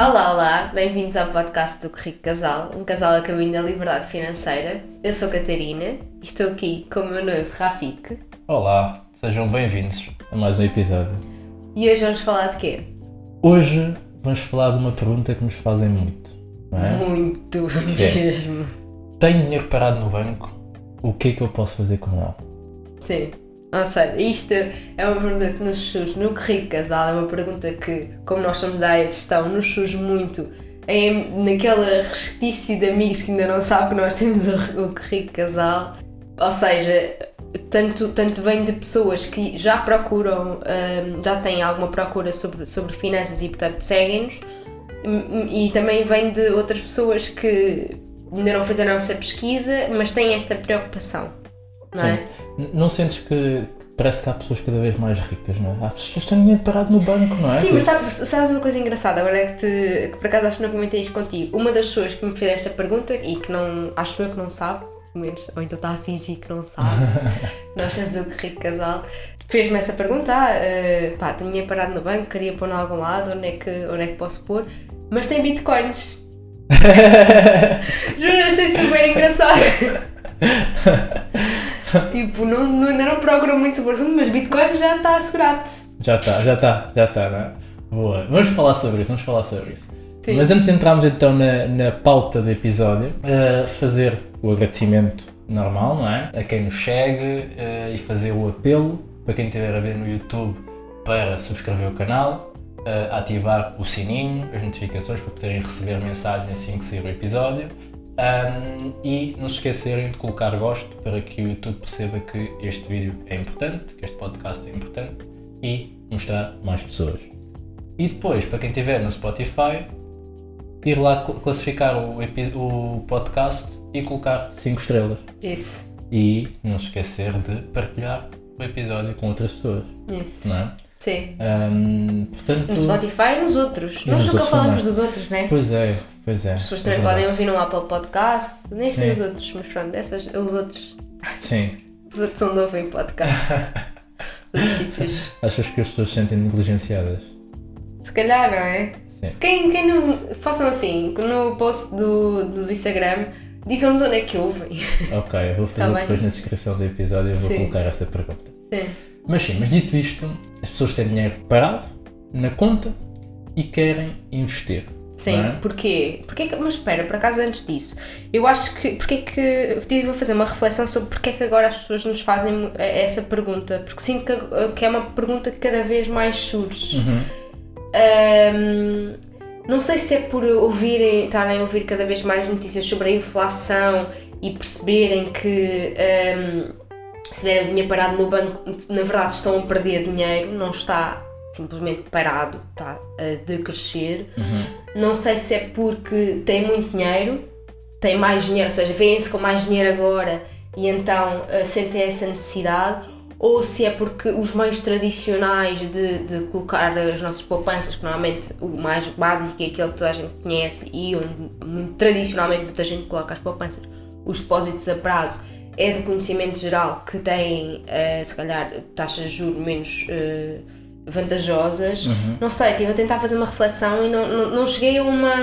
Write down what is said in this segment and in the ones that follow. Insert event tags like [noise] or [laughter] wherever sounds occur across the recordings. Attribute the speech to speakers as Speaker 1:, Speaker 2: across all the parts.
Speaker 1: Olá, olá, bem-vindos ao podcast do Rico Casal, um casal a caminho da liberdade financeira. Eu sou Catarina e estou aqui com o meu noivo Rafik.
Speaker 2: Olá, sejam bem-vindos a mais um episódio.
Speaker 1: E hoje vamos falar de quê?
Speaker 2: Hoje vamos falar de uma pergunta que nos fazem muito, não é?
Speaker 1: Muito
Speaker 2: é?
Speaker 1: mesmo.
Speaker 2: Tenho dinheiro parado no banco, o que é que eu posso fazer com ele?
Speaker 1: Sim. Ou seja, isto é uma pergunta que nos surge no Rico Casal, é uma pergunta que, como nós somos da área de gestão, nos surge muito em, naquele resquício de amigos que ainda não sabem que nós temos o, o Rico Casal. Ou seja, tanto, tanto vem de pessoas que já procuram, hum, já têm alguma procura sobre, sobre finanças e, portanto, seguem-nos, e, e também vem de outras pessoas que ainda não fizeram essa pesquisa, mas têm esta preocupação. Não é?
Speaker 2: Não sentes que parece que há pessoas cada vez mais ricas, não é? Há pessoas que têm dinheiro parado no banco, não é?
Speaker 1: Sim, mas sabes, sabes uma coisa engraçada, agora é que, te, que por acaso acho que não comentei isto contigo. Uma das pessoas que me fez esta pergunta e que não, acho eu que não sabe, pelo menos, ou então está a fingir que não sabe, [laughs] nós temos o que rico casal, fez-me essa pergunta, ah, eh, pá, tenho dinheiro parado no banco, queria pôr em algum lado, onde é que, onde é que posso pôr? Mas tem bitcoins. [laughs] Juro, achei super engraçado. [laughs] [laughs] tipo, não, não, ainda não procuro muito sobre o assunto, mas bitcoin já está assegurado.
Speaker 2: Já está, já está, já está, não é? Boa. Vamos falar sobre isso, vamos falar sobre isso.
Speaker 1: Sim.
Speaker 2: Mas antes de entrarmos então na, na pauta do episódio, eh, fazer o agradecimento normal, não é? A quem nos segue eh, e fazer o apelo para quem estiver a ver no YouTube para subscrever o canal, eh, ativar o sininho, as notificações para poderem receber mensagem assim que sair o episódio. Ahm, e não se esquecerem de colocar gosto para que o YouTube perceba que este vídeo é importante, que este podcast é importante e mostrar mais pessoas. E depois, para quem estiver no Spotify, ir lá cl- classificar o, o podcast e colocar 5 estrelas.
Speaker 1: Isso,
Speaker 2: E não se esquecer de partilhar o episódio com outras pessoas,
Speaker 1: isso.
Speaker 2: não é?
Speaker 1: Sim.
Speaker 2: Ahm, portanto,
Speaker 1: No Spotify e nos outros.
Speaker 2: E
Speaker 1: Nós
Speaker 2: nos
Speaker 1: nunca
Speaker 2: outros
Speaker 1: falamos
Speaker 2: também.
Speaker 1: dos outros, né?
Speaker 2: pois é, pois é.
Speaker 1: As pessoas
Speaker 2: é
Speaker 1: também podem ouvir no Apple Podcast, nem sei os outros, mas pronto, essas, os outros.
Speaker 2: Sim.
Speaker 1: Os outros não ouvem podcast. [laughs]
Speaker 2: Achas que as pessoas se sentem negligenciadas?
Speaker 1: Se calhar, não é?
Speaker 2: Sim.
Speaker 1: Quem, quem não. Façam assim, no post do, do Instagram, digam-nos onde é que ouvem.
Speaker 2: Ok, eu vou [laughs] fazer
Speaker 1: Tá bem.
Speaker 2: depois na descrição do episódio eu vou
Speaker 1: Sim.
Speaker 2: colocar essa pergunta.
Speaker 1: Sim.
Speaker 2: Mas sim, mas dito isto, as pessoas têm dinheiro parado na conta e querem investir.
Speaker 1: Sim,
Speaker 2: é?
Speaker 1: porquê? porquê que, mas espera, por acaso antes disso, eu acho que. Porquê que. Eu tive a fazer uma reflexão sobre porque é que agora as pessoas nos fazem eh, essa pergunta, porque sinto que, que é uma pergunta que cada vez mais surge.
Speaker 2: Uhum.
Speaker 1: Ahm, não sei se é por ouvirem, estarem a ouvir cada vez mais notícias sobre a inflação e perceberem que ahm, se tiver dinheiro parado no banco, na verdade estão a perder dinheiro, não está simplesmente parado, está a decrescer. Não sei se é porque tem muito dinheiro, tem mais dinheiro, ou seja, vêem-se com mais dinheiro agora e então ah, sentem essa necessidade, ou se é porque os meios tradicionais de, de colocar as nossas poupanças, que normalmente o mais básico é aquele que toda a gente conhece e onde tradicionalmente muita gente coloca as poupanças, os depósitos a prazo, é do conhecimento geral que têm, ah, se calhar, taxas de juros menos. ah, vantajosas. Não sei, estive a tentar fazer uma reflexão e não, não, não cheguei a uma,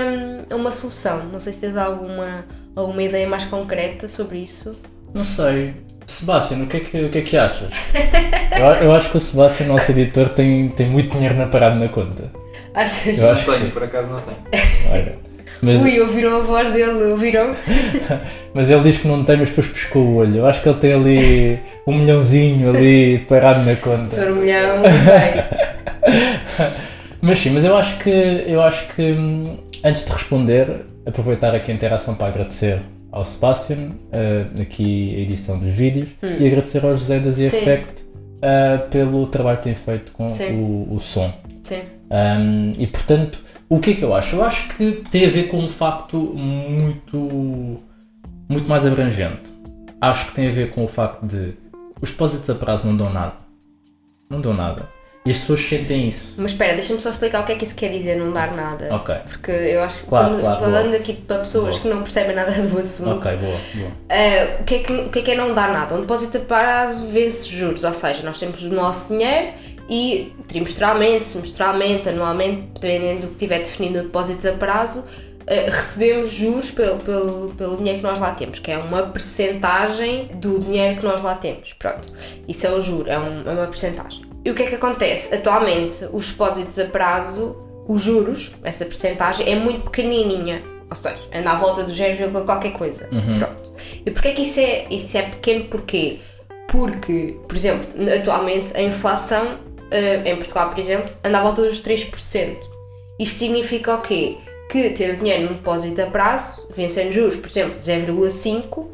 Speaker 1: a uma solução. Não sei se tens alguma, alguma ideia mais concreta sobre isso.
Speaker 2: Não sei. Sebastião, o que é que, o que, é que achas? [laughs] eu, eu acho que o Sebastião, nosso editor, tem, tem muito dinheiro na parado na conta.
Speaker 1: Achas?
Speaker 2: Eu acho que
Speaker 3: tenho,
Speaker 2: sim.
Speaker 3: por acaso não tenho.
Speaker 2: Olha. Mas,
Speaker 1: Ui, ouviram a voz dele, ouviram? [laughs]
Speaker 2: mas ele diz que não tem, mas depois pescou o olho. Eu acho que ele tem ali um milhãozinho ali parado na conta.
Speaker 1: Senhor Milhão, bem. [laughs]
Speaker 2: Mas sim, mas eu acho que, eu acho que hum, antes de responder, aproveitar aqui a interação para agradecer ao Sebastian, eh, aqui a edição dos vídeos, e agradecer ao José da Z
Speaker 1: Sim.
Speaker 2: Effect eh, pelo trabalho que tem feito com o, o som.
Speaker 1: Sim.
Speaker 2: Um, e portanto, o que é que eu acho? Eu acho que tem a ver com um facto muito, muito mais abrangente. Acho que tem a ver com o facto de os depósitos a prazo não dão nada. Não dão nada. E as pessoas sentem isso.
Speaker 1: Mas espera, deixa-me só explicar o que é que isso quer dizer, não dar nada.
Speaker 2: Ok.
Speaker 1: Porque eu acho que
Speaker 2: Claro,
Speaker 1: estamos
Speaker 2: claro,
Speaker 1: falando
Speaker 2: boa.
Speaker 1: aqui para pessoas
Speaker 2: Boa.
Speaker 1: que não percebem nada do assunto.
Speaker 2: Ok, boa, boa.
Speaker 1: Uh, o, que é que, o que é que é não dar nada? Um depósito a prazo vence juros, ou seja, nós temos o nosso dinheiro e trimestralmente, semestralmente, anualmente, dependendo do que tiver definido no depósito a prazo, uh, recebemos juros pelo, pelo, pelo dinheiro que nós lá temos, que é uma percentagem do dinheiro que nós lá temos. Pronto, isso é o juro, é, um, é uma percentagem. E o que é que acontece? Atualmente, os depósitos a prazo, os juros, essa percentagem, é muito pequenininha. Ou seja, anda à volta do 0, qualquer coisa.
Speaker 2: Uhum.
Speaker 1: Pronto. E porquê é que isso é, isso é pequeno? Porquê? Porque, por exemplo, atualmente a inflação uh, em Portugal, por exemplo, anda à volta dos 3%. Isto significa o quê? Que ter o dinheiro num depósito a prazo, vencendo juros, por exemplo, de 0,5%,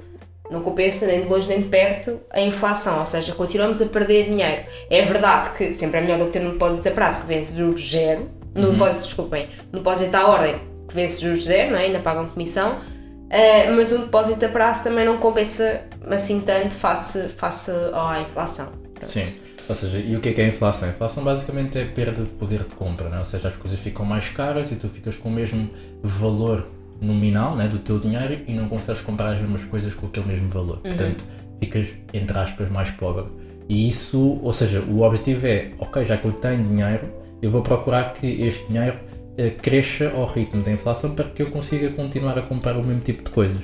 Speaker 1: não compensa nem de longe nem de perto a inflação, ou seja, continuamos a perder dinheiro. É verdade que sempre é melhor do que ter num depósito a prazo que vence juros zero, no uhum. depósito, desculpem, no depósito à ordem que vence juros zero, não é? ainda pagam comissão, uh, mas um depósito a prazo também não compensa assim tanto face, face à inflação.
Speaker 2: Sim. Ou seja, e o que é, que é a inflação? A inflação basicamente é a perda de poder de compra, né? ou seja, as coisas ficam mais caras e tu ficas com o mesmo valor nominal né, do teu dinheiro e não consegues comprar as mesmas coisas com aquele mesmo valor. Uhum. Portanto, ficas, entre aspas, mais pobre. E isso, ou seja, o objetivo é, ok, já que eu tenho dinheiro, eu vou procurar que este dinheiro uh, cresça ao ritmo da inflação para que eu consiga continuar a comprar o mesmo tipo de coisas.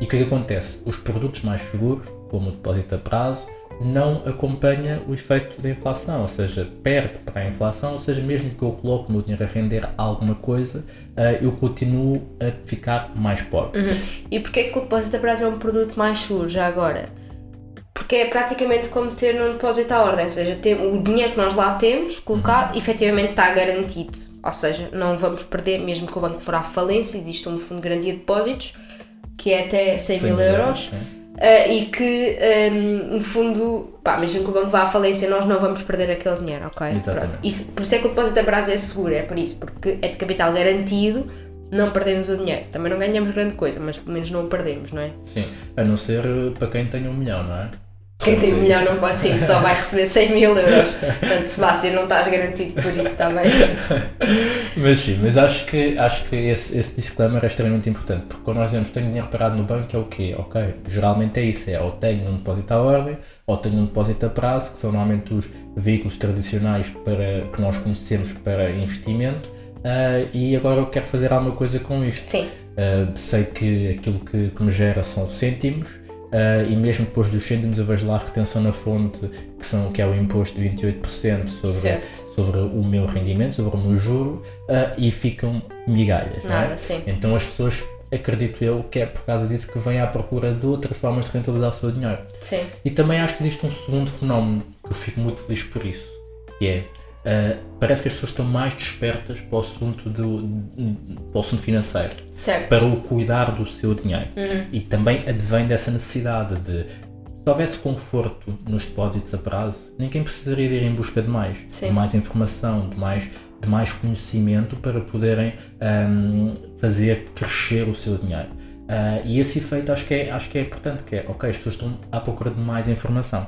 Speaker 2: E o que é que acontece? Os produtos mais seguros, como o depósito a prazo, não acompanha o efeito da inflação, ou seja, perde para a inflação, ou seja, mesmo que eu coloque o meu dinheiro a render alguma coisa, uh, eu continuo a ficar mais pobre.
Speaker 1: Uhum. E porquê que o depósito a prazo é um produto mais seguro, já agora? Porque é praticamente como ter num depósito à ordem, ou seja, ter, o dinheiro que nós lá temos colocado uhum. efetivamente está garantido. Ou seja, não vamos perder, mesmo que o banco for à falência, existe um fundo de garantia de depósitos que é até 100, 100 mil euros. euros Uh, e que, um, no fundo, pá, mesmo que o banco vá à falência, nós não vamos perder aquele dinheiro, ok? Isso, por isso é que o depósito a prazo é seguro, é por isso, porque é de capital garantido, não perdemos o dinheiro. Também não ganhamos grande coisa, mas pelo menos não o perdemos, não é?
Speaker 2: Sim, a não ser para quem tem um milhão, não é?
Speaker 1: Quem tem um milhão não pode sim, só vai receber 100 mil euros. Portanto, Sebastião, não estás garantido por isso, está bem? [laughs]
Speaker 2: mas sim, mas acho que, acho que esse, esse disclaimer é extremamente importante, porque quando nós dizemos tenho dinheiro parado no banco é o quê? Ok, geralmente é isso, é ou tenho um depósito à ordem, ou tenho um depósito a prazo, que são normalmente os veículos tradicionais para, que nós conhecemos para investimento, uh, e agora eu quero fazer alguma coisa com isto.
Speaker 1: Sim.
Speaker 2: Uh, sei que aquilo que, que me gera são cêntimos, Uh, e mesmo depois dos cêntimos eu vejo lá a retenção na fonte, que, são, que é o imposto de 28% sobre, sobre o meu rendimento, sobre o meu juro, uh, e ficam migalhas.
Speaker 1: Nada,
Speaker 2: é?
Speaker 1: sim.
Speaker 2: Então as pessoas, acredito eu, que é por causa disso que vêm à procura de outras formas de rentabilizar o seu dinheiro.
Speaker 1: Sim.
Speaker 2: E também acho que existe um segundo fenómeno, que eu fico muito feliz por isso, que é Uh, parece que as pessoas estão mais despertas para o assunto, do, para o assunto financeiro,
Speaker 1: certo.
Speaker 2: para o cuidar do seu dinheiro.
Speaker 1: Uhum.
Speaker 2: E também advém dessa necessidade de, se houvesse conforto nos depósitos a prazo, ninguém precisaria de ir em busca de mais, Sim. de mais informação, de mais, de mais conhecimento para poderem um, fazer crescer o seu dinheiro. Uh, e esse efeito acho que, é, acho que é importante, que é, ok, as pessoas estão à procura de mais informação.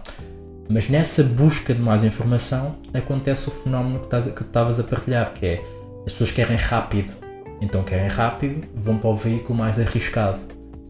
Speaker 2: Mas nessa busca de mais informação acontece o fenómeno que estavas a partilhar, que é as pessoas querem rápido, então querem rápido, vão para o veículo mais arriscado,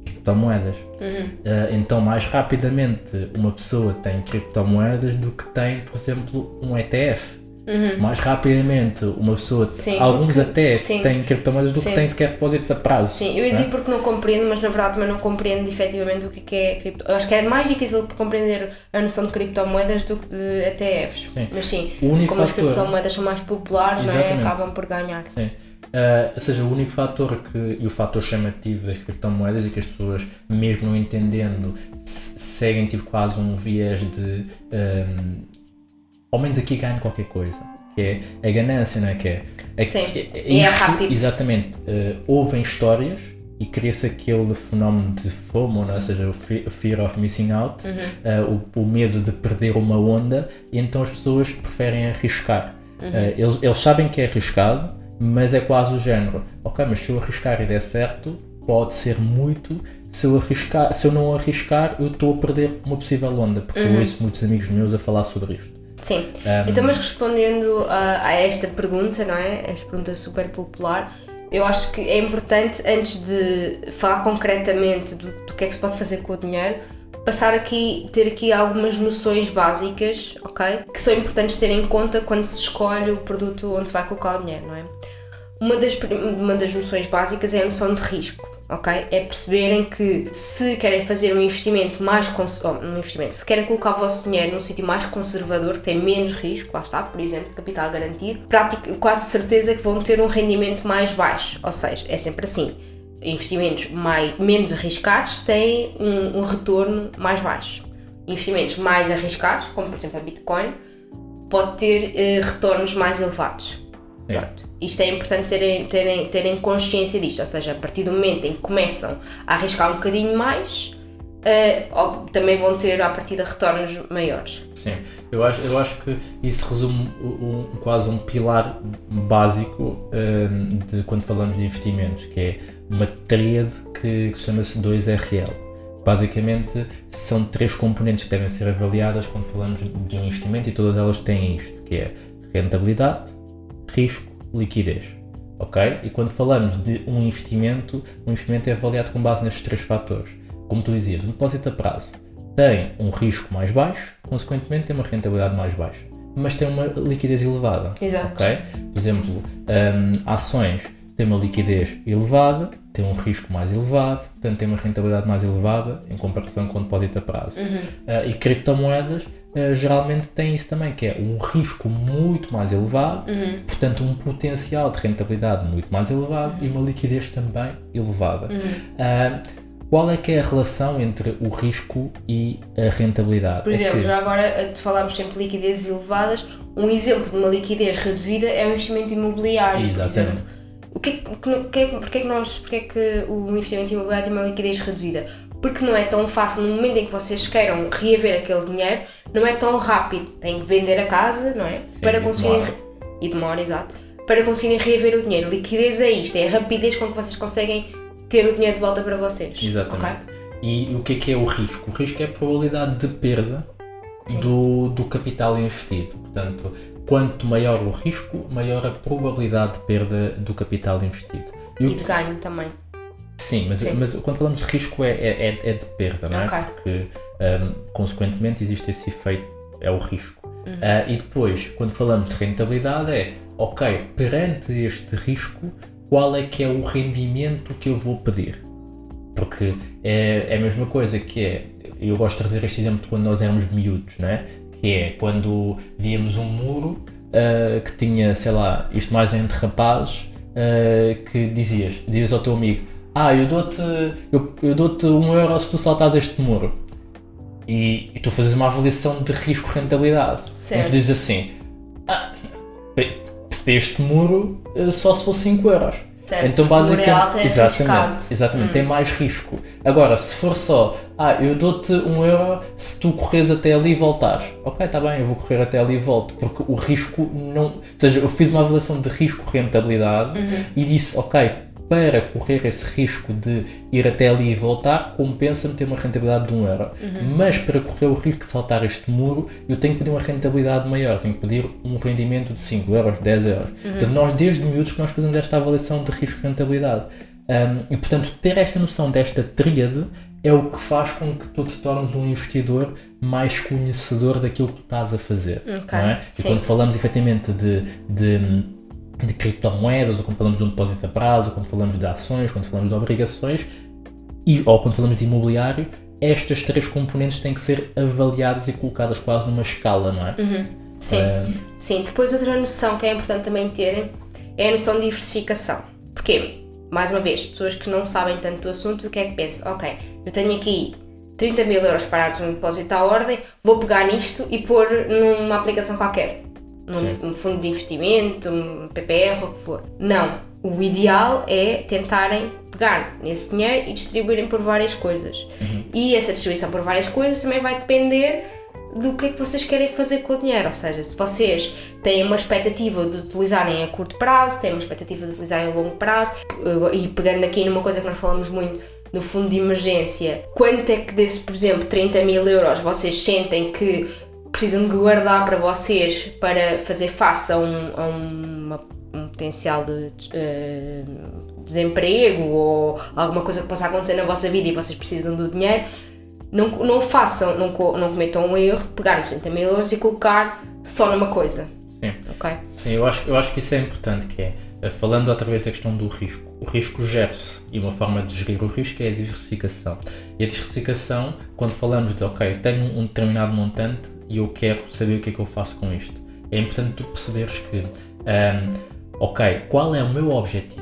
Speaker 2: criptomoedas.
Speaker 1: Uhum.
Speaker 2: Uh, então mais rapidamente uma pessoa tem criptomoedas do que tem, por exemplo, um ETF.
Speaker 1: Uhum.
Speaker 2: Mais rapidamente uma pessoa,
Speaker 1: sim,
Speaker 2: alguns
Speaker 1: porque,
Speaker 2: até
Speaker 1: sim.
Speaker 2: têm criptomoedas do sim. que têm sequer depósitos a prazo.
Speaker 1: Sim, eu ia dizer é? porque não compreendo, mas na verdade também não compreendo efetivamente o que é, é cripto. Eu acho que é mais difícil compreender a noção de criptomoedas do que de ETFs.
Speaker 2: Sim.
Speaker 1: Mas sim,
Speaker 2: como
Speaker 1: fator... as criptomoedas são mais populares, não é? acabam por ganhar.
Speaker 2: Sim. Uh, ou seja, o único fator que, e o fator chamativo das criptomoedas e que as pessoas, mesmo não entendendo, seguem tipo quase um viés de um, ao menos aqui ganho qualquer coisa que é a ganância, não é? Que é,
Speaker 1: é Sim, é, é, é rápido.
Speaker 2: Exatamente. Uh, ouvem histórias e cria-se aquele fenómeno de FOMO, não é? ou seja, o Fear of Missing Out,
Speaker 1: uhum.
Speaker 2: uh, o, o, medo de perder uma onda, e então as pessoas preferem arriscar.
Speaker 1: Uhum. Uh,
Speaker 2: eles, eles sabem que é arriscado, mas é quase o género, ok, mas se eu arriscar e der certo, pode ser muito, se eu, arriscar, se eu não arriscar, eu estou a perder uma possível onda, porque uhum. eu ouço muitos amigos meus a falar sobre isto.
Speaker 1: Sim. Um... Então, mas respondendo a, a, esta pergunta, não é? Esta pergunta super popular, eu acho que é importante, antes de falar concretamente do, do que é que se pode fazer com o dinheiro, passar aqui, ter aqui algumas noções básicas, ok? Que são importantes ter em conta quando se escolhe o produto onde se vai colocar o dinheiro, não é? Uma das, uma das noções básicas é a noção de risco, ok? É perceberem que se querem fazer um investimento mais um investimento, se querem colocar o vosso dinheiro num sítio mais conservador, que tem menos risco, lá está, por exemplo, capital garantido, quase certeza que vão ter um rendimento mais baixo, ou seja, é sempre assim investimentos mais, menos arriscados têm um, um, retorno mais baixo. Investimentos mais arriscados, como por exemplo a Bitcoin, pode ter uh, retornos mais elevados. Pronto. Isto é importante terem, terem, terem consciência disto, ou seja, a partir do momento em que começam a arriscar um bocadinho mais, uh, também vão ter à partida retornos maiores.
Speaker 2: Sim, eu acho, eu acho que isso resume um, quase um pilar básico um, de quando falamos de investimentos, que é uma tríade que, que chama-se 2RL. Basicamente, são três componentes que devem ser avaliadas quando falamos de um investimento e todas elas têm isto, que é rentabilidade, risco, liquidez. Ok? E quando falamos de um investimento, um investimento é avaliado com base nestes três fatores. Como tu dizias, o depósito a prazo tem um risco mais baixo, consequentemente tem uma rentabilidade mais baixa, mas tem uma liquidez elevada.
Speaker 1: Exato.
Speaker 2: Ok? Por exemplo, um, ações tem uma liquidez elevada, tem um risco mais elevado, portanto tem uma rentabilidade mais elevada em comparação com o depósito a prazo. Uhum. Uh, e criptomoedas uh, geralmente têm isso também, que é um risco muito mais elevado, uhum. portanto um potencial de rentabilidade muito mais elevado uhum. e uma liquidez também elevada. Uh, qual é que é a relação entre o risco e a rentabilidade?
Speaker 1: Por exemplo,
Speaker 2: é
Speaker 1: que... já agora falámos sempre de liquidezes elevadas, um exemplo de uma liquidez reduzida é o investimento imobiliário.
Speaker 2: Exatamente
Speaker 1: o que, que, que, porque é que nós, porque é que o investimento imobiliário tem uma liquidez reduzida? Porque não é tão fácil, no momento em que vocês queiram reaver aquele dinheiro, não é tão rápido. Têm que vender a casa, não é?
Speaker 2: Sim,
Speaker 1: para conseguirem. Demora. E demora, exato. Para conseguirem reaver o dinheiro. Liquidez é isto, é a rapidez com que vocês conseguem ter o dinheiro de volta para vocês.
Speaker 2: Exatamente. Okay? E o que é que é o risco? O risco é a probabilidade de perda do, do capital investido. Portanto, quanto maior o risco, maior a probabilidade de perda do capital investido.
Speaker 1: E, e de ganho também.
Speaker 2: Sim, mas, Sim. mas quando falamos de risco é, é, é, é de perda, não é? Okay. Porque, um, consequentemente, existe esse efeito, é o risco. Uhum. Uh, e depois, quando falamos de rentabilidade, é ok, perante este risco, qual é que é o rendimento que eu vou pedir? Porque é, é a mesma coisa que é, eu gosto de trazer este exemplo de quando nós éramos miúdos, não é? que é quando víamos um muro uh, que tinha, sei lá, isto mais entre rapazes, uh, que dizias, dizias ao teu amigo, ah, eu dou-te eu, eu dou um euro se tu saltares este muro. E, e tu fazes uma avaliação de risco-rentabilidade. E tu dizes assim, ah, para este muro eh, só se for 5 euros.
Speaker 1: Certo, então basicamente, é
Speaker 2: exatamente, exatamente hum. tem mais risco. Agora, se for só, ah, eu dou-te um euro se tu corres até ali e voltares. Ok, está bem, eu vou correr até ali e volto, porque o risco não. Ou seja, eu fiz uma avaliação de risco-rentabilidade uhum. e disse, ok, para correr esse risco de ir até ali e voltar, compensa-me ter uma rentabilidade de 1 euro. Uhum. Mas para correr o risco de saltar este muro, eu tenho que pedir uma rentabilidade maior, tenho que pedir um rendimento de 5 euros, 10 euros. Uhum. Então, nós, desde miúdos, que nós fazemos esta avaliação de risco-rentabilidade. Um, e, portanto, ter esta noção desta tríade é o que faz com que tu te tornes um investidor mais conhecedor daquilo que tu estás a fazer. Okay. É? E quando falamos efetivamente de, de de criptomoedas, ou quando falamos de um depósito a prazo, ou quando falamos de ações, quando falamos de obrigações, e, ou quando falamos de imobiliário, estas três componentes têm que ser avaliadas e colocadas quase numa escala, não é?
Speaker 1: Uhum. Sim, uh... sim. Depois outra noção que é importante também terem é a noção de diversificação. Porquê? Mais uma vez, pessoas que não sabem tanto do assunto, o que é que pensam? Ok, eu tenho aqui 30 mil euros parados no depósito à ordem, vou pegar nisto e pôr numa aplicação qualquer num, um fundo de investimento, um PPR, ou o que for. Não. O ideal é tentarem pegar nesse dinheiro e distribuírem por várias coisas. Uhum. E essa distribuição por várias coisas também vai depender do que é que vocês querem fazer com o dinheiro. Ou seja, se vocês têm uma expectativa de utilizarem a curto prazo, têm uma expectativa de utilizarem a longo prazo, e pegando aqui numa coisa que nós falamos muito no fundo de emergência, quanto é que desse, por exemplo, 30 mil euros vocês sentem que precisam de guardar para vocês para fazer face a um, a uma, um potencial de uh, desemprego ou alguma coisa que possa acontecer na vossa vida e vocês precisam do dinheiro, não, não façam, não, não cometam um erro de pegar os 30 mil euros e colocar só numa coisa.
Speaker 2: Sim.
Speaker 1: Ok?
Speaker 2: Sim, eu acho, eu acho que isso é importante, que é, eh, falando através da questão do risco, o risco gera-se e uma forma de gerir o risco é a diversificação. E a diversificação, quando falamos de, ok, tenho um determinado montante e eu quero saber o que é que eu faço com isto, é importante tu perceberes que, um, ok, qual é o meu objetivo?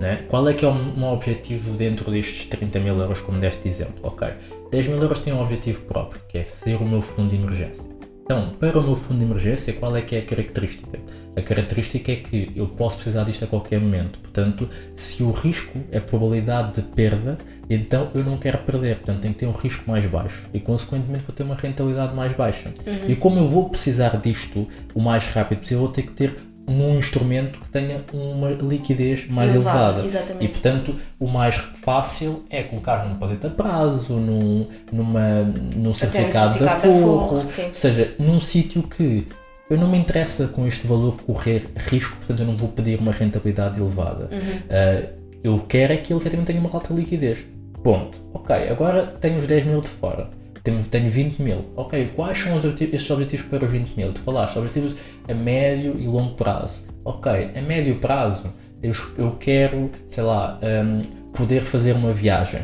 Speaker 2: Né? Qual é que é o meu objetivo dentro destes 30 mil euros, como deste exemplo? Ok, 10 mil euros tem um objetivo próprio, que é ser o meu fundo de emergência. Então, para o meu fundo de emergência, qual é que é a característica? A característica é que eu posso precisar disto a qualquer momento. Portanto, se o risco é probabilidade de perda, então eu não quero perder. Portanto, tem que ter um risco mais baixo e, consequentemente, vou ter uma rentabilidade mais baixa. Uhum. E como eu vou precisar disto o mais rápido possível, vou ter que ter num instrumento que tenha uma liquidez mais elevada.
Speaker 1: Exatamente.
Speaker 2: E portanto, o mais fácil é colocar num depósito a prazo, num, numa, num certificado, da forro, ou seja, num sítio que eu não me interessa com este valor correr risco, portanto eu não vou pedir uma rentabilidade elevada. Uhum. Uh, eu quero é que ele efetivamente tenha uma alta liquidez. Ponto. Ok, agora tenho os 10 mil de fora tenho, tenho 20 mil. Ok, quais são os objetivos, estes objetivos para os 20 mil? Tu falaste objetivos a médio e longo prazo. Ok, a médio prazo eu, eu quero, sei lá, um, poder fazer uma viagem.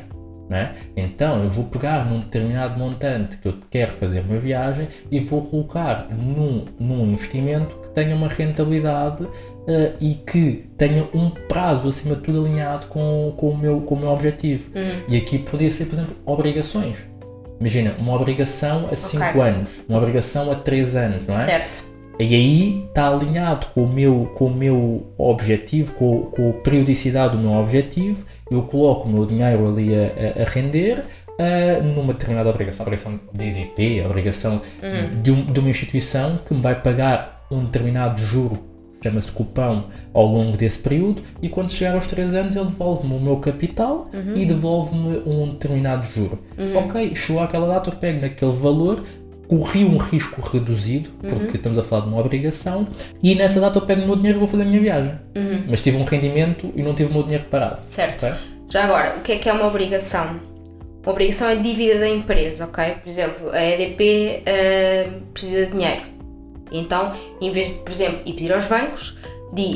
Speaker 2: Né? Então eu vou pegar num determinado montante que eu quero fazer uma viagem e vou colocar num, num investimento que tenha uma rentabilidade uh, e que tenha um prazo acima de tudo alinhado com, com, o, meu, com o meu objetivo. Uhum. E aqui poderia ser, por exemplo, obrigações. Imagina, uma obrigação a 5 okay. anos, uma obrigação a 3 anos, não é?
Speaker 1: Certo.
Speaker 2: E aí está alinhado com o meu, com o meu objetivo, com, com a periodicidade do meu objetivo, eu coloco o meu dinheiro ali a, a, render uh, numa determinada obrigação, obrigação de EDP, obrigação uhum. de, um, de uma instituição que me vai pagar um determinado juro chama-se cupão ao longo desse período e quando chegar aos 3 anos ele devolve-me o meu capital uhum. e devolve-me um determinado juro. Uhum. Ok, chegou àquela data, eu pego naquele valor, corri um risco reduzido, porque uhum. estamos a falar de uma obrigação, e nessa data eu pego o meu dinheiro e vou fazer a minha viagem.
Speaker 1: Uhum.
Speaker 2: Mas tive um rendimento e não tive o meu dinheiro parado.
Speaker 1: Certo. Okay? Já agora, o que é que é uma obrigação? Uma obrigação é dívida da empresa, ok? Por exemplo, a EDP uh, eh, precisa de dinheiro então, em vez de, por exemplo, ir pedir aos bancos,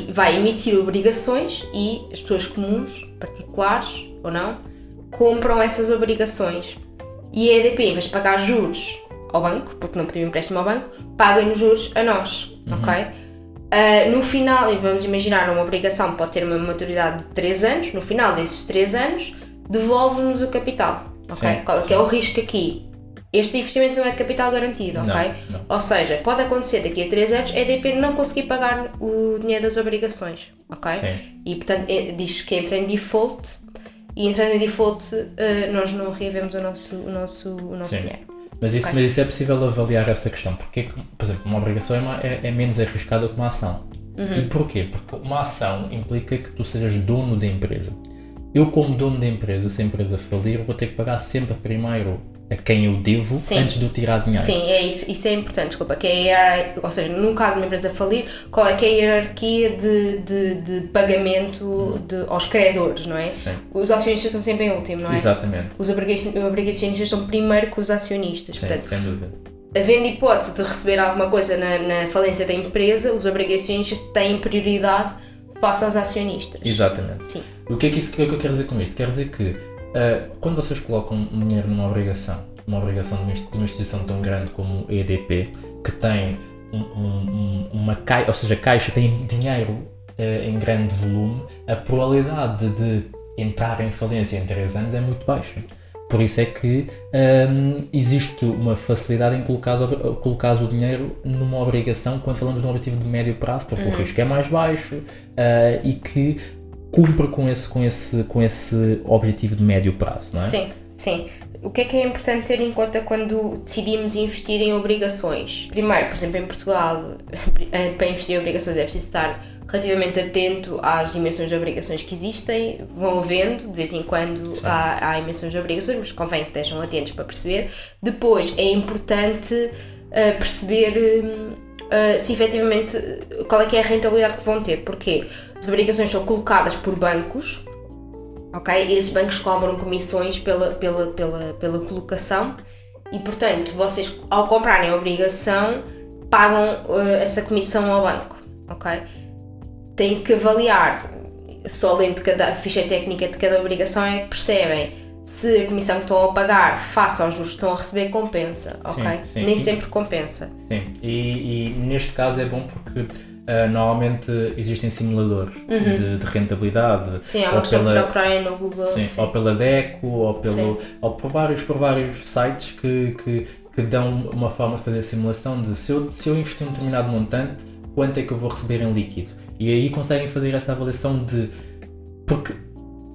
Speaker 1: vai emitir obrigações e as pessoas comuns, particulares ou não, compram essas obrigações. E a EDP, em vez de pagar juros ao banco, porque não pediu empréstimo ao banco, paga-nos juros a nós, uhum. ok? Uh, no final, e vamos imaginar, uma obrigação pode ter uma maturidade de 3 anos, no final desses 3 anos, devolve-nos o capital, ok? Sim, Qual é, é o risco aqui? Este investimento não é de capital garantido, ok? Não, não. Ou seja, pode acontecer daqui a 3 anos a EDP não conseguir pagar o dinheiro das obrigações, ok?
Speaker 2: Sim.
Speaker 1: E portanto é, diz que entra em default e entrando em default uh, nós não reavemos o nosso, o nosso, o nosso Sim. dinheiro.
Speaker 2: Mas isso, okay. mas isso é possível avaliar essa questão, porque, por exemplo, uma obrigação é, uma, é, é menos arriscada que uma ação. Uhum. E porquê? Porque uma ação implica que tu sejas dono da empresa. Eu, como dono da empresa, se a empresa falir, vou ter que pagar sempre primeiro a quem eu devo Sim. antes de eu tirar dinheiro.
Speaker 1: Sim, é isso, isso é importante, desculpa, que é ou seja, no caso de uma empresa falir, qual é que é a hierarquia de, de, de pagamento de, aos credores, não é?
Speaker 2: Sim.
Speaker 1: Os acionistas estão sempre em último, não é?
Speaker 2: Exatamente.
Speaker 1: Os obrigacionistas estão primeiro que os acionistas.
Speaker 2: Sim,
Speaker 1: portanto,
Speaker 2: sem dúvida.
Speaker 1: Havendo hipótese de receber alguma coisa na, na falência da empresa, os obrigacionistas têm prioridade face aos acionistas.
Speaker 2: Exatamente.
Speaker 1: Sim.
Speaker 2: O que é que, isso, o que, é que eu quero dizer com isto? Quer dizer que Uh, quando vocês colocam dinheiro numa obrigação, uma obrigação de uma instituição tão grande como a EDP, que tem um, um, uma caixa, ou seja, a caixa tem dinheiro uh, em grande volume, a probabilidade de entrar em falência em 3 anos é muito baixa. Por isso é que um, existe uma facilidade em colocar, colocar o dinheiro numa obrigação quando falamos de um objetivo de médio prazo, porque uhum. o risco é mais baixo uh, e que cumpre com esse, com, esse, com esse objetivo de médio prazo, não é?
Speaker 1: Sim, sim. O que é que é importante ter em conta quando decidimos investir em obrigações? Primeiro, por exemplo, em Portugal, para investir em obrigações é preciso estar relativamente atento às dimensões de obrigações que existem, vão havendo, de vez em quando há, há emissões de obrigações, mas convém que estejam atentos para perceber. Depois, é importante uh, perceber uh, se efetivamente qual é que é a rentabilidade que vão ter, porque as obrigações são colocadas por bancos Ok? Esses bancos cobram comissões pela, pela, pela, pela colocação e, portanto, vocês, ao comprarem a obrigação, pagam uh, essa comissão ao banco. Ok? Têm que avaliar, só lendo cada, ficha técnica de cada obrigação é que percebem se a comissão que estão a pagar face aos juros que estão a receber compensa, ok? Sim, sim. Nem sempre compensa.
Speaker 2: Sim, e, e, neste caso é bom porque uh, normalmente existem simuladores uhum. de, de, rentabilidade.
Speaker 1: Sim, há uma questão pela, procurarem no Google.
Speaker 2: Sim, sim, ou pela DECO, ou, pelo, ou por, vários, por vários sites que, que, que dão uma forma de fazer a simulação de se eu, se eu investir um determinado montante, quanto é que eu vou receber em líquido. E aí conseguem fazer essa avaliação de. Porque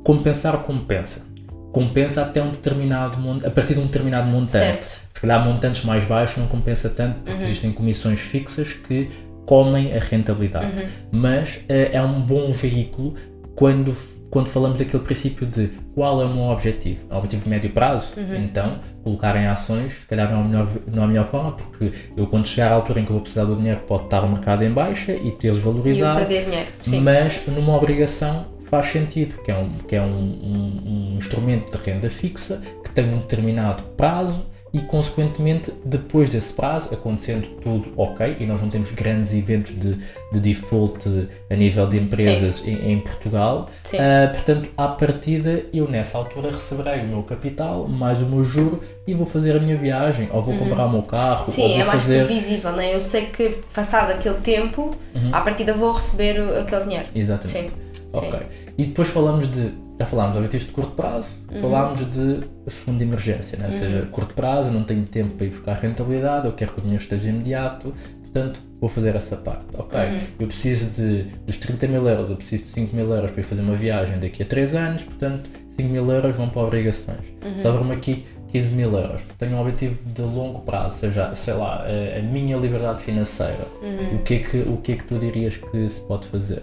Speaker 2: compensar compensa compensa até um determinado a partir de um determinado montante. Certo. Se calhar montantes mais baixos não compensa tanto porque uhum. existem comissões fixas que comem a rentabilidade. Uhum. Mas uh, é um bom veículo quando, quando falamos daquele princípio de qual é o meu objetivo. É um objetivo de médio prazo, uhum. então colocar em ações, se calhar não é, a melhor, não é a melhor forma, porque eu quando chegar à altura em que eu vou precisar do dinheiro pode estar o mercado em baixa e tê-los valorizado.
Speaker 1: E perder dinheiro. Sim.
Speaker 2: Mas numa obrigação faz sentido, que é, um, que é um, um, um instrumento de renda fixa que tem um determinado prazo e, consequentemente, depois desse prazo, acontecendo tudo ok, e nós não temos grandes eventos de, de default a nível de empresas em, em, Portugal, uh, portanto, à partida, eu nessa altura receberei o meu capital, mais o meu juro, e vou fazer a minha viagem, ou vou uhum. comprar o meu carro,
Speaker 1: Sim,
Speaker 2: ou vou
Speaker 1: é mais
Speaker 2: fazer...
Speaker 1: previsível, né? eu sei que, passado aquele tempo, uhum. à partida vou receber aquele dinheiro.
Speaker 2: Exatamente. Sim. Ok. E depois falamos de. Já falámos de objetivos de curto prazo, uhum. falámos de fundo de emergência, né? ou seja, uhum. curto prazo, eu não tenho tempo para ir buscar rentabilidade, eu quero que o dinheiro esteja imediato, portanto vou fazer essa parte, ok? Uhum. Eu preciso de, dos 30 mil euros, eu preciso de 5 mil euros para ir fazer uma viagem daqui a 3 anos, portanto 5 mil euros vão para obrigações. Uhum. Sobra-me aqui 15 mil euros. Tenho um objetivo de longo prazo, seja, sei lá, a, a minha liberdade financeira. Uhum. O, que é que, o que é que tu dirias que se pode fazer?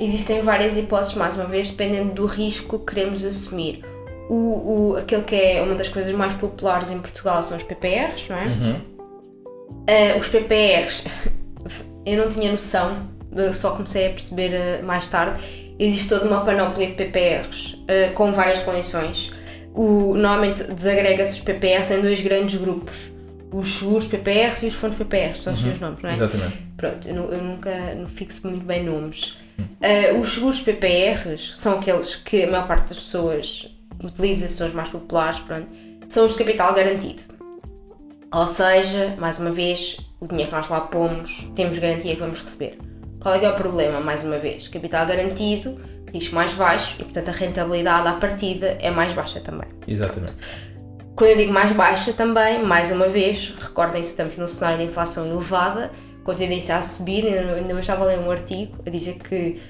Speaker 1: Existem várias hipóteses, mais uma vez, dependendo do risco que queremos assumir. O, o, aquele que é uma das coisas mais populares em Portugal são os PPRs, não é? Uhum. Uh, os PPRs, [laughs] eu não tinha noção, só comecei a perceber uh, mais tarde. Existe toda uma panóplia de PPRs uh, com várias condições. O, normalmente desagrega-se os PPRs em dois grandes grupos: os seguros PPRs e os fundos PPRs, são uhum. os nomes, não é?
Speaker 2: Exatamente.
Speaker 1: Pronto, eu, eu nunca não fixo muito bem nomes. Uh, os seguros PPRs são aqueles que a maior parte das pessoas utiliza, são os mais populares, pronto, são os de capital garantido. Ou seja, mais uma vez, o dinheiro que nós lá pomos, temos garantia que vamos receber. Qual é, que é o problema, mais uma vez? Capital garantido, risco mais baixo e, portanto, a rentabilidade à partida é mais baixa também.
Speaker 2: Exatamente.
Speaker 1: Quando eu digo mais baixa também, mais uma vez, recordem-se, estamos num cenário de inflação elevada, com tendência a subir. Ainda hoje estava a ler um artigo a dizer que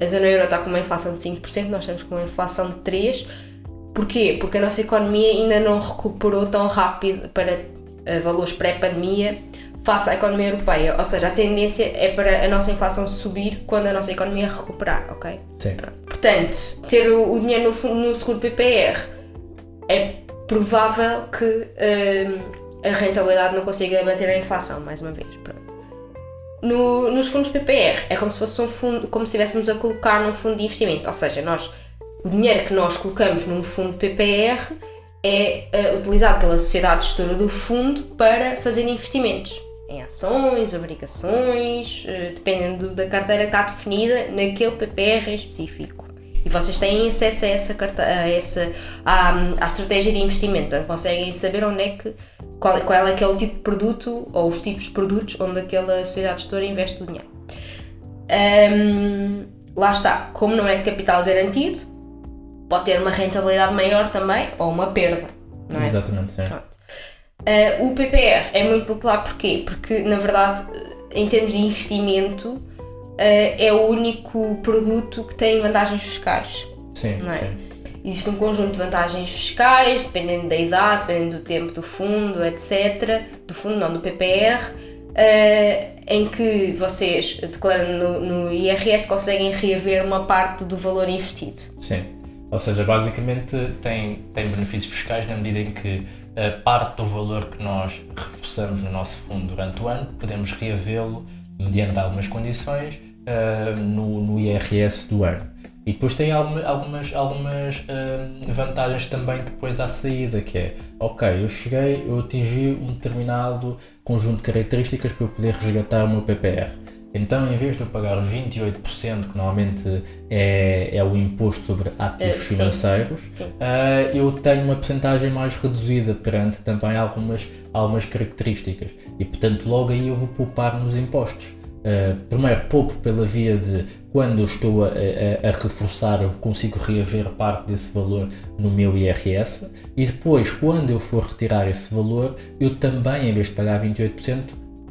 Speaker 1: a zona euro está com uma inflação de 5%, nós estamos com uma inflação de 3%. Porquê? Porque a nossa economia ainda não recuperou tão rápido para uh, valores pré-pandemia face à economia europeia. Ou seja, a tendência é para a nossa inflação subir quando a nossa economia recuperar, ok?
Speaker 2: Sim.
Speaker 1: Portanto, ter o, o dinheiro no, no seguro PPR é provável que uh, a rentabilidade não consiga manter a inflação, mais uma vez. Pronto. No, nos fundos PPR é como se fosse um fundo, como se estivéssemos a colocar num fundo de investimento, ou seja, nós, o dinheiro que nós colocamos num fundo PPR é uh, utilizado pela sociedade gestora do fundo para fazer investimentos. Em ações, obrigações, uh, dependendo da carteira que está definida naquele PPR em específico. E vocês têm acesso a essa, a essa à, à estratégia de investimento, então conseguem saber onde é que qual, qual é que é o tipo de produto ou os tipos de produtos onde aquela sociedade gestora investe o dinheiro. Um, lá está, como não é de capital garantido, pode ter uma rentabilidade maior também ou uma perda. Não é?
Speaker 2: Exatamente, sim.
Speaker 1: Uh, o PPR é muito popular porquê? Porque, na verdade, em termos de investimento, é o único produto que tem vantagens fiscais.
Speaker 2: Sim, é? sim.
Speaker 1: Existe um conjunto de vantagens fiscais, dependendo da idade, dependendo do tempo do fundo, etc. Do fundo, não, do PPR, eh, em que vocês, declarando no, no IRS, conseguem reaver uma parte do valor investido.
Speaker 2: Sim. Ou seja, basicamente tem, tem benefícios fiscais na medida em que a parte do valor que nós reforçamos no nosso fundo durante o ano, podemos reavê-lo mediante algumas condições uh, no, no IRS do ano. E depois tem algumas, algumas uh, vantagens também depois à saída, que é, ok, eu cheguei, eu atingi um determinado conjunto de características para eu poder resgatar o meu PPR. Então, em vez de eu pagar os 28%, que normalmente é, é o imposto sobre ativos uh, financeiros, sim. Uh, eu tenho uma porcentagem mais reduzida perante também algumas, algumas características. E, portanto, logo aí eu vou poupar nos impostos. Uh, primeiro, poupo pela via de quando estou a, a, a, reforçar, eu consigo reaver parte desse valor no meu IRS, e depois, quando eu for retirar esse valor, eu também, em vez de pagar 28%,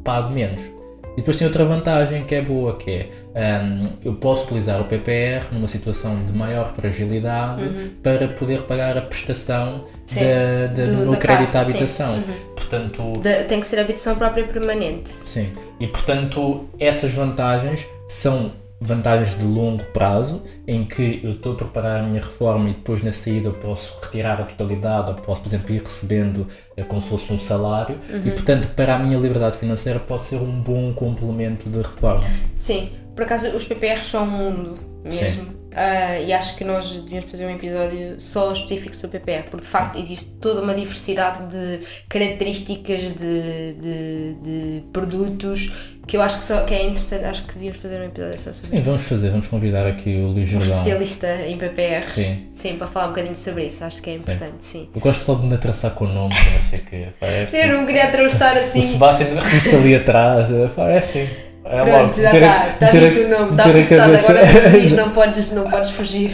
Speaker 2: pago menos. E depois tem outra vantagem que é boa, que é um, eu posso utilizar o PPR numa situação de maior fragilidade uhum. para poder pagar a prestação sim, da, da, do, do meu crédito à habitação. Uhum. Portanto,
Speaker 1: de, tem que ser habitação própria permanente.
Speaker 2: Sim, e portanto essas vantagens são vantagens de longo prazo, em que eu estou a preparar a minha reforma e depois na saída eu posso retirar a totalidade, ou posso, por exemplo, ir recebendo é, como se fosse um salário, uhum. e portanto, para a minha liberdade financeira, pode ser um bom complemento de reforma.
Speaker 1: Sim, por acaso os PPRs são um mundo mesmo. Sim. Uh, e acho que nós devíamos fazer um episódio só específico sobre PPR, porque de facto existe toda uma diversidade de características de, de, de produtos que eu acho que, só, que é interessante. Acho que devíamos fazer um episódio só sobre
Speaker 2: Sim,
Speaker 1: isso.
Speaker 2: vamos fazer, vamos convidar aqui o Luís Jordão. Um
Speaker 1: especialista em PPR. Sim. sim, para falar um bocadinho sobre isso, acho que é importante. Sim. sim.
Speaker 2: Eu gosto logo de me atravessar com o nome, não sei o que.
Speaker 1: É. Eu não queria atravessar assim. O
Speaker 2: Sebastião ri ali atrás, é assim.
Speaker 1: É Pronto, logo, já está, está dito o nome, está fixado, agora diz, [laughs] não podes, não podes fugir.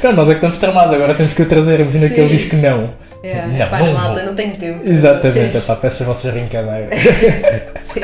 Speaker 2: Pronto, nós é que estamos tramados, agora temos que o trazer, imagina que ele diz que não.
Speaker 1: É, não, pá, não malta, vou. não tenho tempo.
Speaker 2: Exatamente, epá, peço as vossas brincadeiras. [laughs] sim.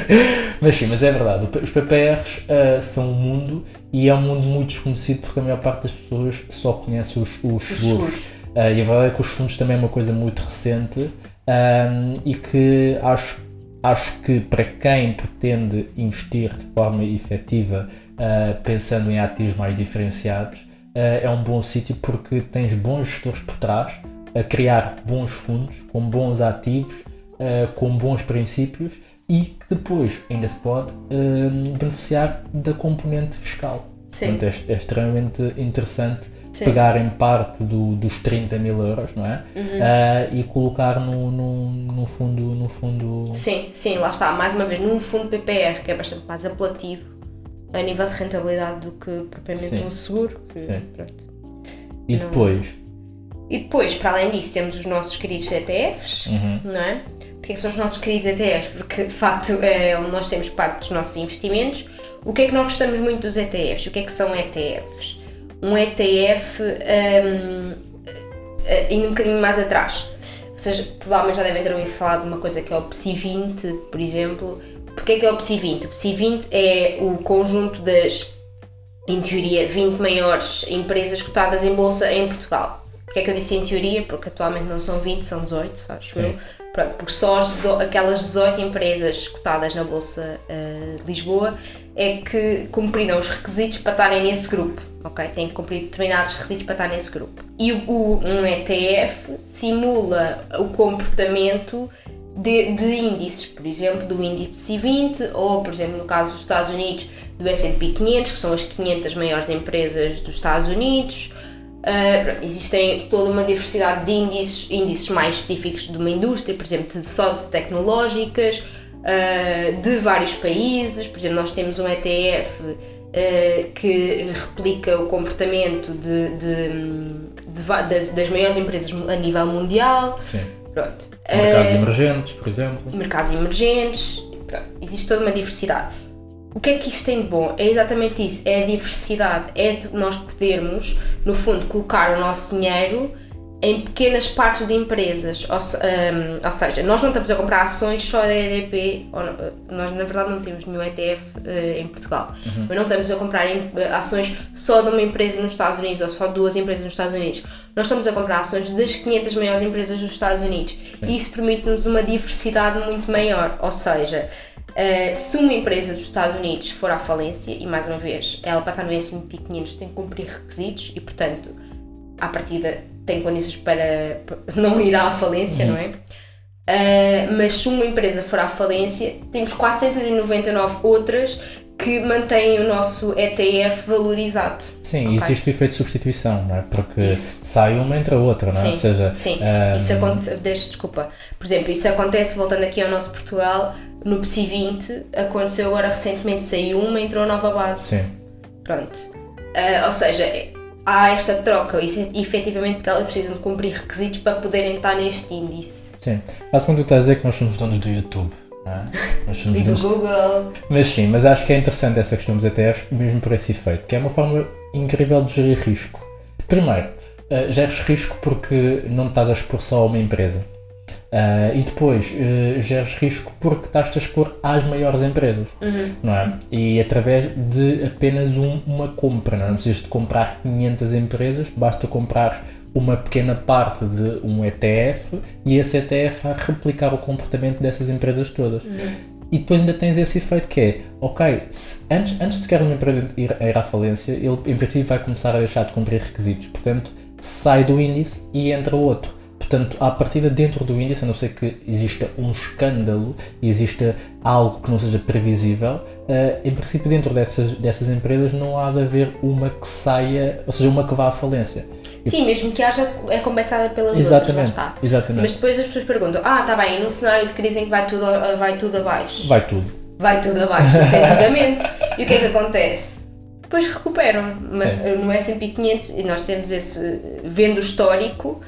Speaker 2: Mas sim, mas é verdade, os PPRs uh, são um mundo e é um mundo muito desconhecido porque a maior parte das pessoas só conhece os, os, os seguros. Uh, e a verdade é que os fundos também é uma coisa muito recente um, ehm, e que acho Acho que para quem pretende investir de forma efetiva, uh, pensando em ativos mais diferenciados, uh, é um bom sítio porque tens bons gestores por trás a criar bons fundos com bons ativos, uh, com bons princípios e que depois ainda se pode beneficiar da componente fiscal. Sim. Portanto, é, é extremamente interessante Sim. pegarem parte do, dos 30 mil euros, não é? Uhum. Uh, e colocar no, no, no, fundo, no fundo.
Speaker 1: Sim, sim, lá está, mais uma vez, num fundo PPR que é bastante mais apelativo a nível de rentabilidade do que propriamente sim. um seguro. Que, sim.
Speaker 2: E não... depois?
Speaker 1: E depois, para além disso, temos os nossos queridos ETFs, uhum. não é? Porquê que são os nossos queridos ETFs? Porque de facto é onde nós temos parte dos nossos investimentos. O que é que nós gostamos muito dos ETFs? O que é que são ETFs? Um ETF um, eh, indo um bocadinho mais atrás. Vocês provavelmente já devem ter ouvido falar de uma coisa que é o PSI 20, por exemplo. Porquê é que é o PSI 20? O PSI 20 é o conjunto das, em teoria, 20 maiores empresas cotadas em bolsa em Portugal. Porquê é que eu disse em teoria? Porque atualmente não são 20, são 18, acho eu. Porque só as, aquelas 18 empresas cotadas na Bolsa uh, de Lisboa é que cumpriram os requisitos para estarem nesse grupo ok? Tem que cumprir determinados requisitos para estar nesse grupo. E o, um ETF simula o comportamento de, de, índices, por exemplo, do índice 20 ou, por exemplo, no caso dos Estados Unidos, do S&P 500, que são as 500 maiores empresas dos Estados Unidos. Uh, existem toda uma diversidade de índices, índices mais específicos de uma indústria, por exemplo, de, só de tecnológicas, uh, de vários países. Por exemplo, nós temos um ETF uh, que replica o comportamento de, de, de, das, das, maiores empresas a nível mundial.
Speaker 2: Sim. Pronto. Mercados uh, emergentes, por exemplo.
Speaker 1: Mercados emergentes. Pronto. Existe toda uma diversidade. O que é que isto tem de bom? É exatamente isso, é a diversidade, é de nós podermos, no fundo, colocar o nosso dinheiro em pequenas partes de empresas, ou, um, ou, seja, nós não estamos a comprar ações só da EDP, ou, nós na verdade não temos nenhum ETF uh, eh, em Portugal, uhum. mas não estamos a comprar em, uh, ações só de uma empresa nos Estados Unidos ou só duas empresas nos Estados Unidos, nós estamos a comprar ações das 500 maiores empresas dos Estados Unidos. Sim. e isso permite-nos uma diversidade muito maior, ou seja, uh, se uma empresa dos Estados Unidos for à falência, e mais uma vez, ela para estar no S&P 500 tem que cumprir requisitos e portanto, à partida tem condições para não ir à falência, uhum. não é? Uh, mas se uma empresa for à falência, temos 499 outras que mantêm o nosso ETF valorizado.
Speaker 2: Sim,
Speaker 1: Ok.
Speaker 2: existe o efeito de substituição, não é? Porque
Speaker 1: Isso.
Speaker 2: sai uma entre a outra, não é?
Speaker 1: Sim,
Speaker 2: Ou seja,
Speaker 1: sim.
Speaker 2: ah,
Speaker 1: Isso acontece, desculpa. Por exemplo, isso acontece, voltando aqui ao nosso Portugal, no PSI 20, aconteceu agora recentemente, saiu uma, entrou a nova base.
Speaker 2: Sim.
Speaker 1: Pronto. Ah, ou seja, há esta troca, isso é, efetivamente porque elas precisam de cumprir requisitos para poderem estar neste índice.
Speaker 2: sim. Basicamente o que estás a dizer é que nós somos donos do YouTube, não é? Nós somos [laughs]
Speaker 1: E do
Speaker 2: donos de-
Speaker 1: Google.
Speaker 2: Mas sim, mas acho que é interessante essa questão dos ETFs, mesmo por esse efeito, que é uma forma incrível de gerir risco. Primeiro, uh, geres risco porque não estás a expor só a uma empresa. Uh, e depois, uh, geres risco porque estás-te a expor às maiores empresas, não é? E através de apenas um- uma compra, não é? Não precisas de comprar 500 empresas, basta comprar uma pequena parte de um ETF e esse ETF vai replicar o comportamento dessas empresas todas. E depois ainda tens esse efeito que é, ok, se- antes, antes de sequer uma empresa ir, ir à falência, ele em princípio vai começar a deixar de cumprir requisitos. Portanto, sai do índice e entra outro. Portanto, à partida dentro do índice, a não ser que exista um escândalo e exista algo que não seja previsível, eh, em princípio dentro dessas, dessas empresas não há de haver uma que saia, ou seja, uma que vá à falência.
Speaker 1: Sim, mesmo que haja, é compensada pelas outras, lá
Speaker 2: Exatamente,
Speaker 1: está.
Speaker 2: exatamente.
Speaker 1: Mas depois as pessoas perguntam: ah, está bem, e num cenário de crise em que vai tudo, vai tudo abaixo?
Speaker 2: Vai tudo.
Speaker 1: vai tudo abaixo, efetivamente. E o que é que acontece? Depois recuperam.
Speaker 2: Sim.
Speaker 1: No S&P 500, e nós temos esse, vendo o histórico,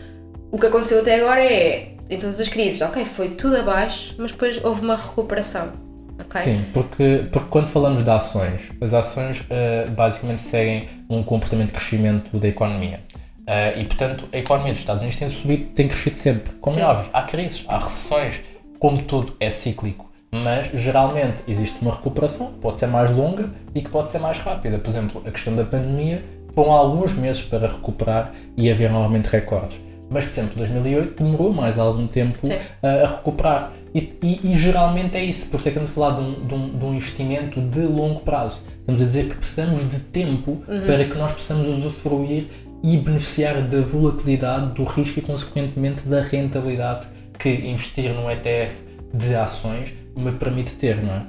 Speaker 1: o que aconteceu até agora é, em todas as crises, ok, foi tudo abaixo, mas depois houve uma recuperação, ok?
Speaker 2: Sim, porque, porque quando falamos de ações, as ações eh, basicamente seguem um comportamento de crescimento da economia. Eh, e, portanto, a economia dos Estados Unidos tem subido, tem crescido sempre. Como
Speaker 1: Sim.
Speaker 2: é óbvio, há crises, há recessões, como tudo é cíclico. Mas, geralmente, existe uma recuperação, que pode ser mais longa e que pode ser mais rápida. Por exemplo, a questão da pandemia foram alguns meses para recuperar e haver novamente recordes. Mas, por exemplo, 2008 demorou mais algum tempo a, a recuperar. E, e- e geralmente é isso, por isso é que estamos a falar de um, de um- de um investimento de longo prazo. Estamos a dizer que precisamos de tempo para que nós possamos usufruir e beneficiar da volatilidade, do risco e, consequentemente, da rentabilidade que investir num ETF de ações me permite ter, não é?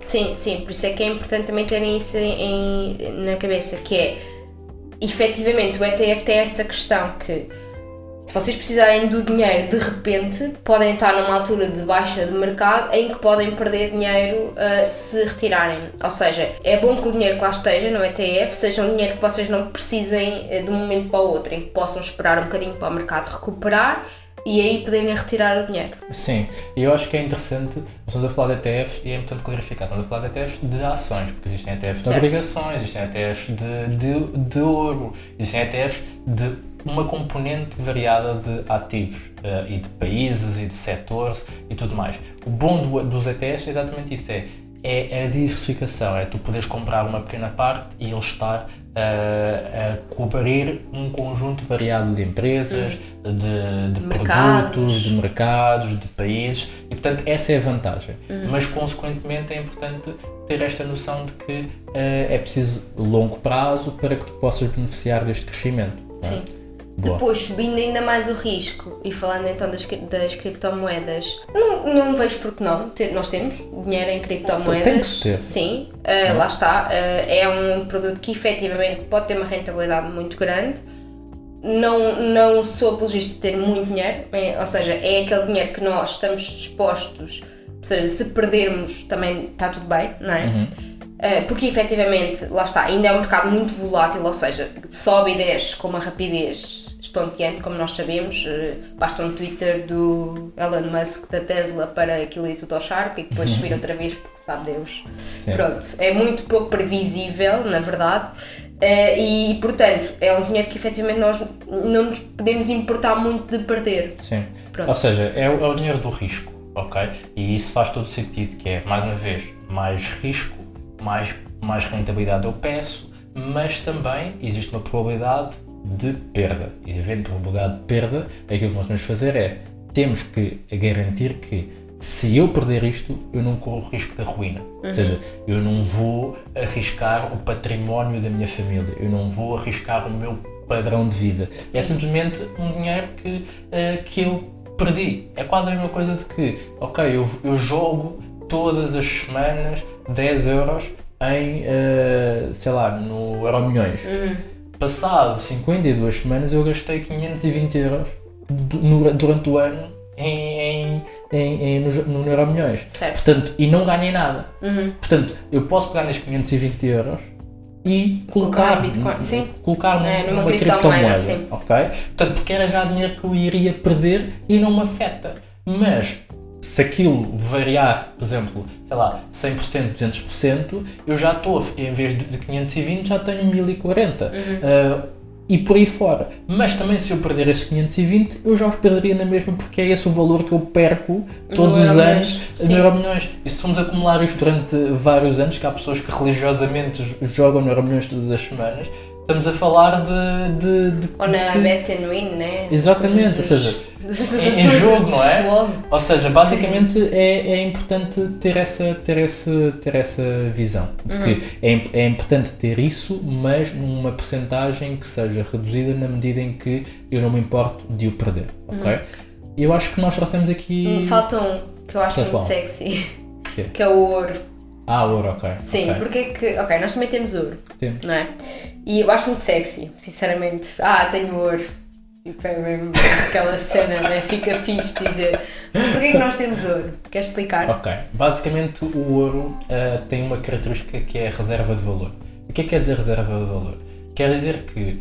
Speaker 1: Sim, sim, por isso é que é importante também terem isso em- na cabeça, que é, efetivamente, o ETF tem essa questão que, se vocês precisarem do dinheiro de repente, podem estar numa altura de baixa de mercado em que podem perder dinheiro ah, se retirarem. Ou seja, é bom que o dinheiro que lá esteja no ETF seja um dinheiro que vocês não precisem eh, de um momento para o outro, em que possam esperar um bocadinho para o mercado recuperar e aí poderem retirar o dinheiro.
Speaker 2: Sim, e eu acho que é interessante, estamos a falar de ETFs e é importante clarificar, estamos a falar de ETFs de ações, porque existem ETFs de
Speaker 1: Certo.
Speaker 2: obrigações, existem ETFs de, de, de ouro, existem ETFs de uma componente variada de ativos eh, e de países e de setores e tudo mais. O bom do- dos ETFs é exatamente isso, é, é a diversificação, é tu poderes comprar uma pequena parte e ele estar eh, a cobrir um conjunto variado de empresas, de, de
Speaker 1: Mercados.
Speaker 2: produtos, de mercados, de países e portanto essa é a vantagem. Mas consequentemente é importante ter esta noção de que eh, é preciso longo prazo para que tu possas beneficiar deste crescimento. não é?
Speaker 1: Depois, subindo ainda mais o risco e falando então das, das criptomoedas, não, não vejo porque não. Nós temos dinheiro em criptomoedas.
Speaker 2: Tem que se ter.
Speaker 1: Sim, uh, lá está. Uh, é um produto que efetivamente pode ter uma rentabilidade muito grande. Não, não sou apologista de ter muito dinheiro, bem, ou seja, é aquele dinheiro que nós estamos dispostos, ou seja, se perdermos também está tudo bem, não é?
Speaker 2: Uhum.
Speaker 1: Uh, porque efetivamente, lá está, ainda é um mercado muito volátil, ou seja, sobe e desce com uma rapidez estonteante, como nós sabemos. Uh, basta um Twitter do Elon Musk da Tesla para aquilo ir tudo ao charco e depois [laughs] subir outra vez, porque sabe Deus.
Speaker 2: Sim.
Speaker 1: Pronto, é muito pouco previsível, na verdade. Uh, e portanto, é um dinheiro que efetivamente nós não nos podemos importar muito de perder.
Speaker 2: Sim.
Speaker 1: Pronto.
Speaker 2: Ou seja, é, o- é o dinheiro do risco, ok? E isso faz todo sentido, que é, mais uma vez, mais risco, mais, mais rentabilidade eu peço, mas também existe uma probabilidade de perda. E havendo probabilidade de perda, aquilo que nós vamos fazer é, temos que garantir que se eu perder isto, eu não corro risco da ruína. Ou seja, eu não vou arriscar o património da minha família, eu não vou arriscar o meu padrão de vida. É simplesmente um dinheiro que, eh, que eu perdi. É quase a mesma coisa de que, ok, eu, eu jogo todas as semanas 10 euros em, uh, sei lá, no Euro Milhões.
Speaker 1: Uhum.
Speaker 2: Passado 52 semanas eu gastei 520 euros durante o ano em, em, em, no, no Euro Milhões.
Speaker 1: Certo.
Speaker 2: Portanto, e não ganhei nada.
Speaker 1: Uhum.
Speaker 2: Portanto, eu posso pegar nestes 520 euros e
Speaker 1: Colocar
Speaker 2: colocar,
Speaker 1: Bitcoin, sim.
Speaker 2: colocar
Speaker 1: É,
Speaker 2: numa,
Speaker 1: numa criptomoeda,
Speaker 2: criptomoeda,
Speaker 1: sim.
Speaker 2: ok? Portanto, porque era já dinheiro que eu iria perder e não me afeta. Mas se aquilo variar, por exemplo, sei lá, 100%, 200%, eu já estou, em vez de de 520, já tenho 1040.
Speaker 1: Uhum.
Speaker 2: Ah, e por aí fora. Mas também se eu perder esses 520, eu já os perderia na mesma, porque é esse o valor que eu perco todos
Speaker 1: No
Speaker 2: os anos no Euromilhões. E se formos acumular isto durante vários anos, que há pessoas que religiosamente jogam no Euromilhões todas as semanas, estamos a falar de. de, de-
Speaker 1: Ou na
Speaker 2: de-
Speaker 1: Bet and Win, né?
Speaker 2: Exatamente,
Speaker 1: Dos-
Speaker 2: ou seja,
Speaker 1: dos-
Speaker 2: em- em jogo, não é? Ou seja, basicamente é, é importante ter essa, ter, essa, ter essa visão de que é, im- é importante ter isso, mas numa percentagem que seja reduzida na medida em que eu não me importo de o perder, ok? Eu acho que nós trouxemos aqui.
Speaker 1: Hum, Falta um que eu acho
Speaker 2: Que é
Speaker 1: muito
Speaker 2: qual?
Speaker 1: sexy,
Speaker 2: Que é?
Speaker 1: que é o ouro.
Speaker 2: Ah, ouro, ok.
Speaker 1: Sim,
Speaker 2: ok.
Speaker 1: porque é que. Ok, nós também temos ouro,
Speaker 2: Temos.
Speaker 1: não é? E eu acho muito sexy, sinceramente. Ah, tenho ouro. Tipo, é mesmo aquela cena, né? Fica fixe dizer. Mas porquê é que nós temos ouro? Queres explicar?
Speaker 2: Ok. Basicamente, o ouro ah, tem uma característica que é a reserva de valor. O que é que quer dizer reserva de valor? Quer dizer que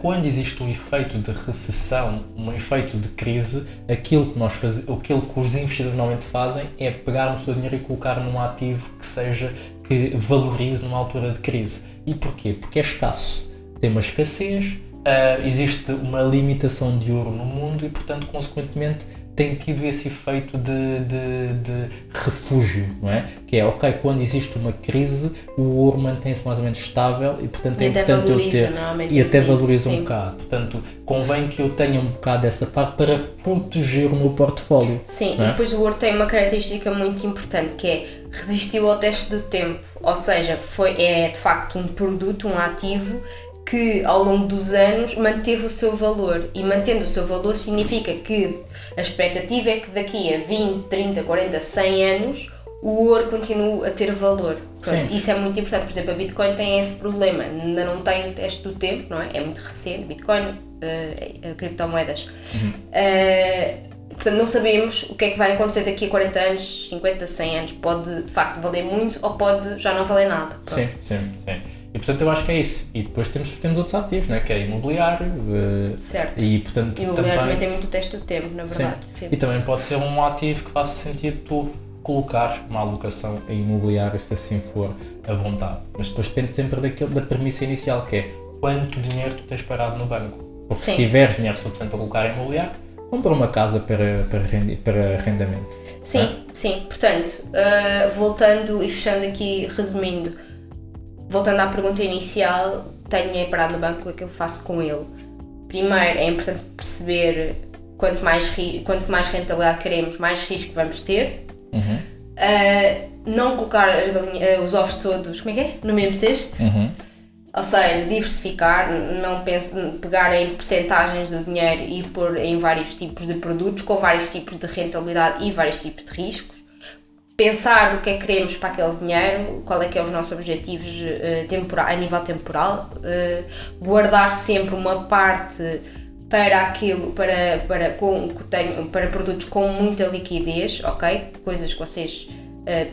Speaker 2: quando existe um efeito de recessão, um efeito de crise, aquilo que, nós faz... aquilo que os investidores normalmente fazem é pegar o seu dinheiro e colocar num ativo que seja que valorize numa altura de crise. E porquê? Porque é escasso. Tem uma escassez, ah, existe uma limitação de ouro no mundo e, portanto, consequentemente, tem tido esse efeito de, de, de refúgio, não é? Que é, ok, quando existe uma crise, o ouro mantém-se mais ou menos estável e, portanto,
Speaker 1: E
Speaker 2: é importante eu ter.
Speaker 1: normalmente
Speaker 2: E até valoriza um bocado. Portanto, convém que eu tenha um bocado dessa parte para proteger o meu portfólio.
Speaker 1: Sim,
Speaker 2: é?
Speaker 1: e depois o ouro tem uma característica muito importante que é resistiu ao teste do tempo, ou seja, foi, é de facto um produto, um ativo que ao longo dos anos manteve o seu valor e mantendo o seu valor significa que a expectativa é que daqui a 20, 30, 40, 100 anos o ouro continue a ter valor. Pronto, isso é muito importante, por exemplo, a Bitcoin tem esse problema, ainda não tem o teste do tempo, não é? É muito recente, Bitcoin, eh, criptomoedas. Eh, portanto, não sabemos o que é que vai acontecer daqui a 40 anos, 50, 100 anos. Pode de facto valer muito ou pode já não valer nada. Pronto.
Speaker 2: Sim, sim, sim. E portanto eu acho que é isso. E depois temos, temos outros ativos, né? que é imobiliário. eh,
Speaker 1: Certo.
Speaker 2: e portanto
Speaker 1: imobiliário também tem muito o teste do tempo, na verdade. Sim.
Speaker 2: E também pode ser um ativo que faça sentido tu colocares uma alocação em imobiliário se assim for a vontade. Mas depois depende sempre daquele, da premissa inicial que é quanto dinheiro tu tens parado no banco. Porque
Speaker 1: Sim.
Speaker 2: se tiveres dinheiro suficiente para colocar em imobiliário, compra uma casa para, para, rendi, para arrendamento.
Speaker 1: Sim, sim. Portanto, uh, voltando e fechando aqui, resumindo, voltando à pergunta inicial, tenho dinheiro parado no banco, o que é que eu faço com ele? Primeiro, é importante perceber quanto mais, ri- quanto mais rentabilidade queremos, mais risco vamos ter.
Speaker 2: Uhum.
Speaker 1: Uh, não colocar galinha- uh, os ovos todos, como é que é? No mesmo cesto.
Speaker 2: Uhum.
Speaker 1: Ou seja, diversificar, não pense, pegar em percentagens do dinheiro e pôr em vários tipos de produtos, com vários tipos de rentabilidade e vários tipos de riscos. Pensar o que é que queremos para aquele dinheiro, qual é que é os nossos objetivos eh, tempora- a nível temporal, eh, guardar sempre uma parte para aquilo, para, para, com, tenham- para produtos com muita liquidez, ok? Coisas que vocês eh,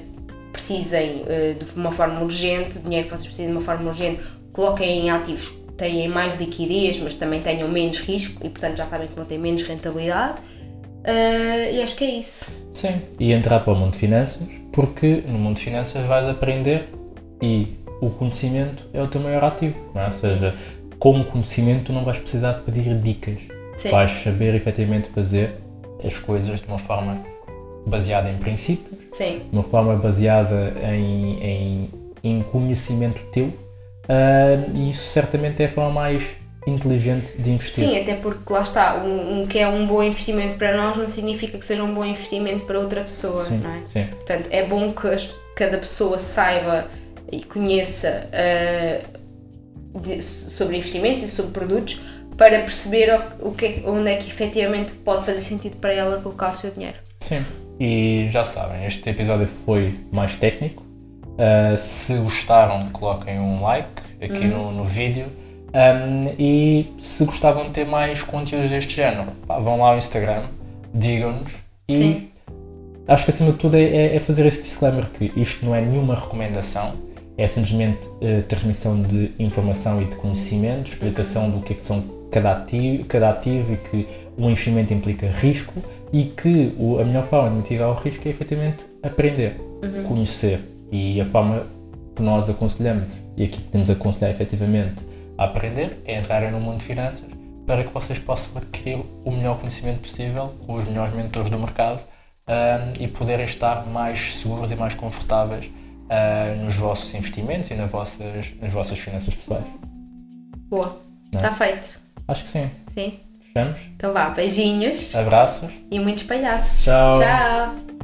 Speaker 1: precisem de uma forma urgente, dinheiro que vocês precisem de uma forma urgente, coloquem em ativos que têm mais liquidez, mas também tenham menos risco e, portanto, já sabem que vão ter menos rentabilidade. Eh, e acho que é isso.
Speaker 2: Sim, e entrar para o mundo de finanças, porque no mundo de finanças vais aprender e o conhecimento é o teu maior ativo, é? Ou seja, com o conhecimento tu não vais precisar de pedir dicas,
Speaker 1: Sim.
Speaker 2: vais saber efetivamente fazer as coisas de uma forma baseada em princípios,
Speaker 1: Sim,
Speaker 2: de uma forma baseada em, em, em conhecimento teu, ah, e isso certamente é a forma mais inteligente de investir.
Speaker 1: sim, até porque lá está, um, um que é um bom investimento para nós não significa que seja um bom investimento para outra pessoa,
Speaker 2: sim,
Speaker 1: não é?
Speaker 2: sim.
Speaker 1: Portanto, é bom que as- cada pessoa saiba e conheça uh, de- sobre investimentos e sobre produtos para perceber o, o que é, onde é que efetivamente pode fazer sentido para ela colocar o seu dinheiro.
Speaker 2: Sim, e já sabem, este episódio foi mais técnico, Uh, se gostaram, coloquem um like aqui
Speaker 1: Uhum.
Speaker 2: no, no vídeo. Um, e se gostavam de ter mais conteúdos deste género, pá, vão lá ao Instagram, digam-nos. E
Speaker 1: Sim.
Speaker 2: acho que acima de tudo é, é- é fazer esse disclaimer que isto não é nenhuma recomendação, é simplesmente eh, transmissão de informação e de conhecimento, explicação do que é que são cada ativo, cada ativo e que o investimento implica risco e que o- a melhor forma de mitigar o risco é efetivamente aprender, conhecer e a forma que nós aconselhamos e aqui podemos aconselhar efetivamente a aprender é entrarem no mundo de finanças para que vocês possam adquirir o melhor conhecimento possível com os melhores mentores do mercado ahm, e poderem estar mais seguros e mais confortáveis ah, nos vossos investimentos e nas vossas, nas vossas finanças pessoais.
Speaker 1: Boa. Está feito.
Speaker 2: Acho que sim.
Speaker 1: Sim.
Speaker 2: Fechamos.
Speaker 1: Então vá, beijinhos
Speaker 2: Abraços.
Speaker 1: e muitos palhaços.
Speaker 2: Tchau.
Speaker 1: Tchau.